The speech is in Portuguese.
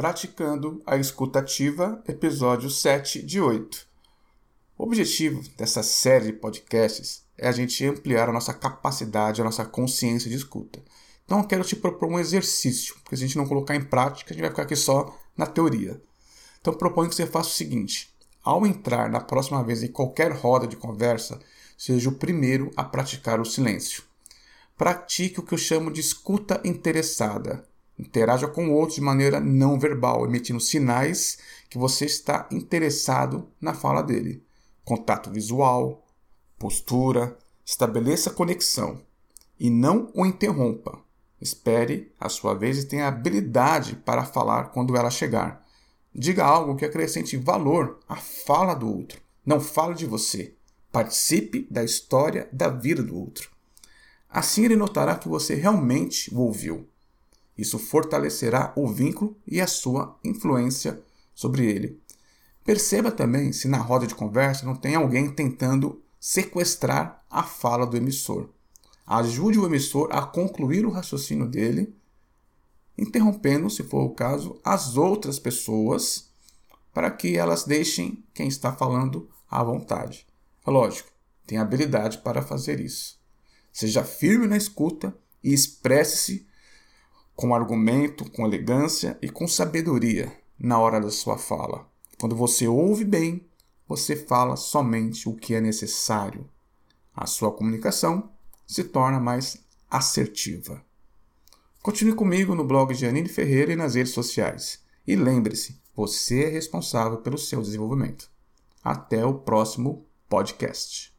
Praticando a Escutativa, episódio 7 de 8. O objetivo dessa série de podcasts é a gente ampliar a nossa capacidade, a nossa consciência de escuta. Então eu quero te propor um exercício, porque se a gente não colocar em prática, a gente vai ficar aqui só na teoria. Então proponho que você faça o seguinte: ao entrar na próxima vez em qualquer roda de conversa, seja o primeiro a praticar o silêncio. Pratique o que eu chamo de escuta interessada Interaja com o outro de maneira não verbal, emitindo sinais que você está interessado na fala dele. Contato visual, postura, estabeleça conexão e não o interrompa. Espere a sua vez e tenha habilidade para falar quando ela chegar. Diga algo que acrescente valor à fala do outro. Não fale de você. Participe da história da vida do outro. Assim ele notará que você realmente o ouviu. Isso fortalecerá o vínculo e a sua influência sobre ele. Perceba também se na roda de conversa não tem alguém tentando sequestrar a fala do emissor. Ajude o emissor a concluir o raciocínio dele, interrompendo, se for o caso, as outras pessoas para que elas deixem quem está falando à vontade. Lógico, tem habilidade para fazer isso. Seja firme na escuta e expresse-se com argumento, com elegância e com sabedoria na hora da sua fala. Quando você ouve bem, você fala somente o que é necessário. A sua comunicação se torna mais assertiva. Continue comigo no blog Janine Ferreira e nas redes sociais. E lembre-se, você é responsável pelo seu desenvolvimento. Até o próximo podcast.